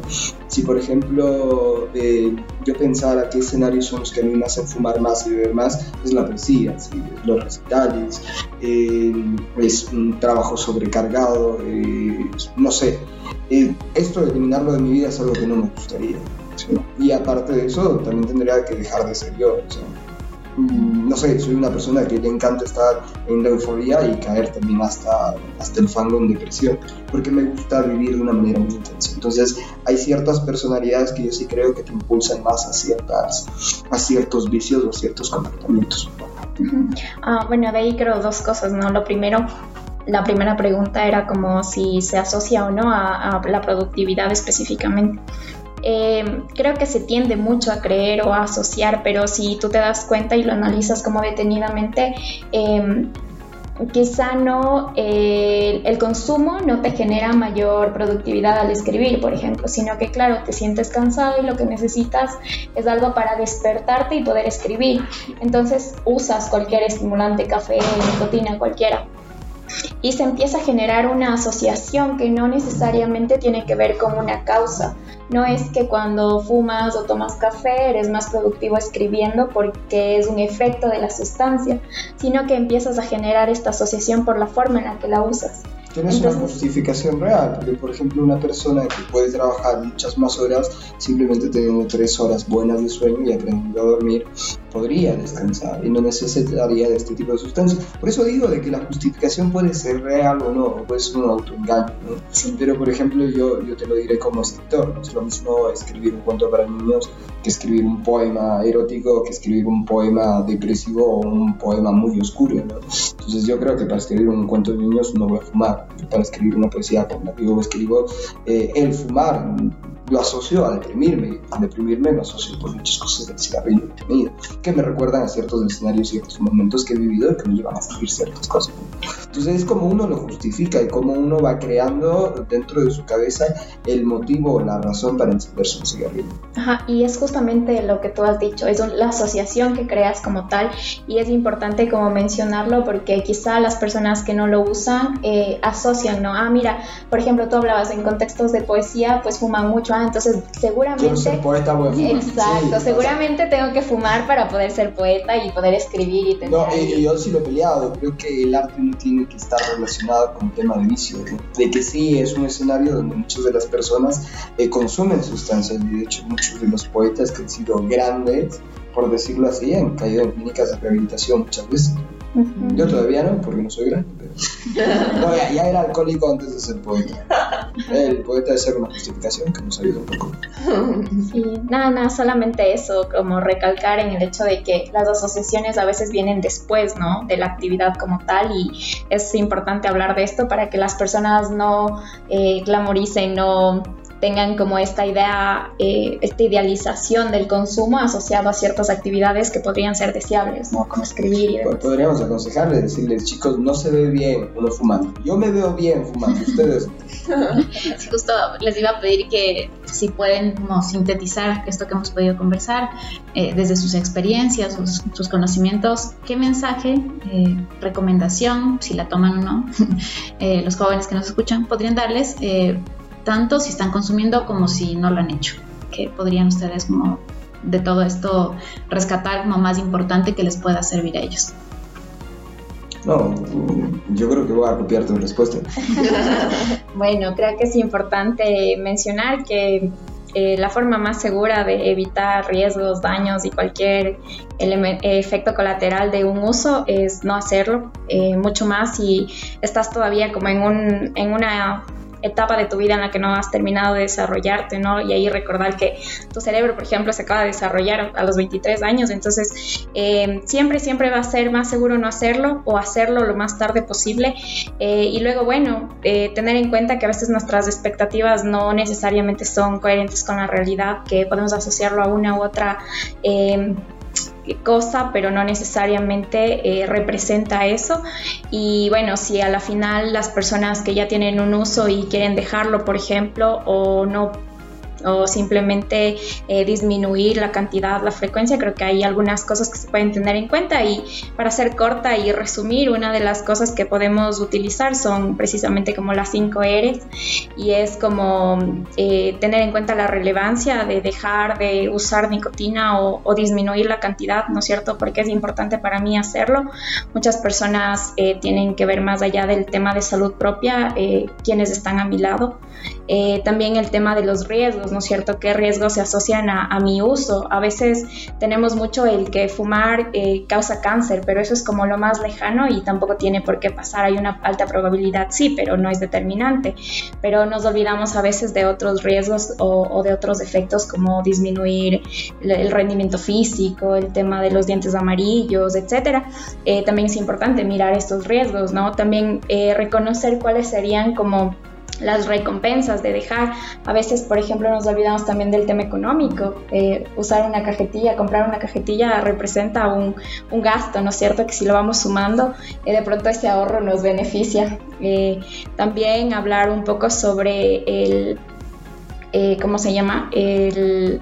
Si, por ejemplo, eh, yo pensara qué escenarios son los que a mí me hacen fumar más y beber más, es la poesía, ¿sí? los recitales, es un trabajo sobrecargado, no sé. esto de eliminarlo de mi vida es algo que no me gustaría. Y aparte de eso, también tendría que dejar de ser yo. ¿sí? No sé, soy una persona que le encanta estar en la euforia y caer también hasta, hasta el fango en depresión, porque me gusta vivir de una manera muy intensa. Entonces, hay ciertas personalidades que yo sí creo que te impulsan más a, ciertas, a ciertos vicios o ciertos comportamientos. Ah, bueno, de ahí creo dos cosas, ¿no? Lo primero, la primera pregunta era como si se asocia o no a la productividad específicamente. Eh, creo que se tiende mucho a creer o a asociar, pero si tú te das cuenta y lo analizas como detenidamente, eh, quizá no eh, el consumo no te genera mayor productividad al escribir, por ejemplo, sino que claro, te sientes cansado y lo que necesitas es algo para despertarte y poder escribir. Entonces usas cualquier estimulante, café, nicotina, cualquiera y se empieza a generar una asociación que no necesariamente tiene que ver con una causa. No es que cuando fumas o tomas café eres más productivo escribiendo porque es un efecto de la sustancia, sino que empiezas a generar esta asociación por la forma en la que la usas. Tienes una justificación real, porque por ejemplo una persona que puede trabajar muchas más horas simplemente teniendo tres horas buenas de sueño y aprendiendo a dormir, podría descansar y no necesitaría de este tipo de sustancias. Por eso digo de que la justificación puede ser real o no, o puede ser un autoengaño, ¿no? Pero por ejemplo yo, yo te lo diré como escritor, no es lo mismo escribir un cuento para niños que escribir un poema erótico, que escribir un poema depresivo o un poema muy oscuro, ¿no? Entonces yo creo que para escribir un cuento de niños no voy a fumar, para escribir una poesía como la que yo escribo, eh, el fumar lo asocio a deprimirme. A deprimirme lo asocio por muchas cosas del cigarrillo que he tenido, que me recuerdan a ciertos escenarios, ciertos momentos que he vivido y que me llevan a escribir ciertas cosas. Entonces es como uno lo justifica y como uno va creando dentro de su cabeza el motivo o la razón para encenderse un cigarrillo. Ajá, y es justamente lo que tú has dicho, es la asociación que creas como tal y es importante como mencionarlo porque quizá las personas que no lo usan eh, asocian, ¿no? Ah, mira, por ejemplo, tú hablabas en contextos de poesía, pues fuman mucho entonces seguramente... Ser poeta, Exacto, seguramente tengo que fumar para poder ser poeta y poder escribir y tener... No, eh, yo sí lo he peleado, creo que el arte no tiene que estar relacionado con el tema de vicio, de que sí es un escenario donde muchas de las personas eh, consumen sustancias y de hecho muchos de los poetas que han sido grandes, por decirlo así, han caído en clínicas de rehabilitación muchas veces. Yo todavía no, porque no soy grande. Pero... ya, era alcohólico antes de ser poeta. El poeta de ser una justificación que nos ayuda un poco. Sí, nada, nada, solamente eso, como recalcar en el hecho de que las asociaciones a veces vienen después, ¿no? De la actividad como tal y es importante hablar de esto para que las personas no eh, glamoricen, no tengan como esta idea, eh, esta idealización del consumo asociado a ciertas actividades que podrían ser deseables, ¿no? Como escribir y demás. Podríamos aconsejarles, decirles, chicos, no se ve bien uno fumando. Yo me veo bien fumando, ustedes. justo les iba a pedir que si pueden como sintetizar esto que hemos podido conversar eh, desde sus experiencias, sus, sus conocimientos, qué mensaje, eh, recomendación, si la toman o no, los jóvenes que nos escuchan, podrían darles tanto si están consumiendo como si no lo han hecho. ¿Qué podrían ustedes como de todo esto rescatar como más importante que les pueda servir a ellos? No, yo creo que voy a copiar tu respuesta. bueno, creo que es importante mencionar que eh, la forma más segura de evitar riesgos, daños y cualquier efecto colateral de un uso es no hacerlo, eh, mucho más si estás todavía como en, un, en una etapa de tu vida en la que no has terminado de desarrollarte, ¿no? Y ahí recordar que tu cerebro, por ejemplo, se acaba de desarrollar a los 23 años, entonces eh, siempre, siempre va a ser más seguro no hacerlo o hacerlo lo más tarde posible. Eh, y luego, bueno, eh, tener en cuenta que a veces nuestras expectativas no necesariamente son coherentes con la realidad, que podemos asociarlo a una u otra cosa, pero no necesariamente eh, representa eso. Y bueno, si a la final las personas que ya tienen un uso y quieren dejarlo, por ejemplo, o no o simplemente eh, disminuir la cantidad, la frecuencia. Creo que hay algunas cosas que se pueden tener en cuenta y para ser corta y resumir, una de las cosas que podemos utilizar son precisamente como las 5 R's y es como eh, tener en cuenta la relevancia de dejar de usar nicotina o, disminuir la cantidad, ¿no es cierto? Porque es importante para mí hacerlo. Muchas personas eh, tienen que ver más allá del tema de salud propia, quienes están a mi lado. También el tema de los riesgos ¿no es cierto? ¿Qué riesgos se asocian a, mi uso? A veces tenemos mucho el que fumar eh, causa cáncer, pero eso es como lo más lejano y tampoco tiene por qué pasar. Hay una alta probabilidad, sí, pero no es determinante. Pero nos olvidamos a veces de otros riesgos o, de otros efectos como disminuir el, rendimiento físico, el tema de los dientes amarillos, etcétera. Eh, también es importante mirar estos riesgos, ¿no? También eh, reconocer cuáles serían como las recompensas de dejar. A veces, por ejemplo, nos olvidamos también del tema económico. Eh, usar una cajetilla, comprar una cajetilla representa un, un, gasto, ¿no es cierto? Que si lo vamos sumando, eh, de pronto ese ahorro nos beneficia. Eh, también hablar un poco sobre el, ¿cómo se llama? El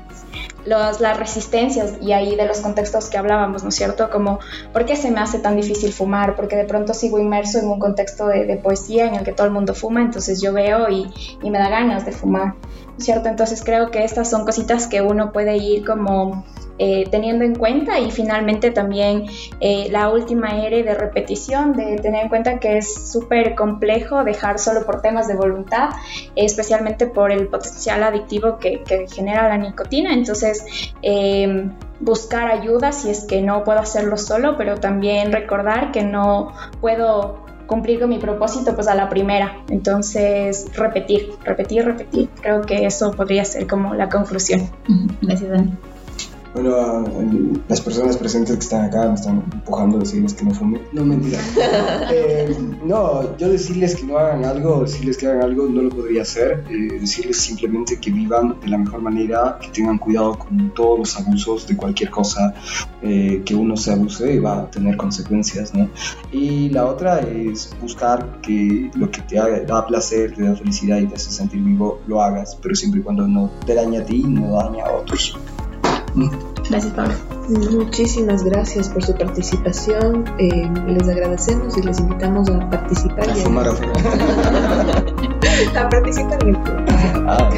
las resistencias y ahí de los contextos que hablábamos, ¿no es cierto? Como, ¿por qué se me hace tan difícil fumar? Porque de pronto sigo inmerso en un contexto de, poesía en el que todo el mundo fuma, entonces yo veo y, y me da ganas de fumar, ¿no es cierto? Entonces creo que estas son cositas que uno puede ir como eh, teniendo en cuenta y finalmente también eh, la última R de repetición, de tener en cuenta que es súper complejo dejar solo por temas de voluntad, especialmente por el potencial adictivo que, genera la nicotina. Entonces, em, buscar ayuda si es que no puedo hacerlo solo, pero también recordar que no puedo cumplir con mi propósito pues a la primera. Entonces, repetir, repetir, repetir. Creo que eso podría ser como la conclusión. Gracias, Dani. Bueno, las personas presentes que están acá me están empujando a decirles que no fumen. No, mentira. Eh, no, yo decirles que no hagan algo, decirles que hagan algo, no lo podría hacer. Eh, decirles simplemente que vivan de la mejor manera, que tengan cuidado con todos los abusos de cualquier cosa eh, que uno se abuse y va a tener consecuencias, ¿no? Y la otra es buscar que lo que te haga, da placer, te da felicidad y te hace sentir vivo, lo hagas, pero siempre y cuando no te daña a ti no daña a otros. Gracias, Pablo. Muchísimas gracias por su participación. Eh, les agradecemos y les invitamos a participar. A fumar a, participar en el ah.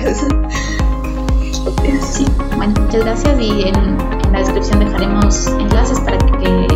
Sí, bueno, muchas gracias y en, en la descripción dejaremos enlaces para que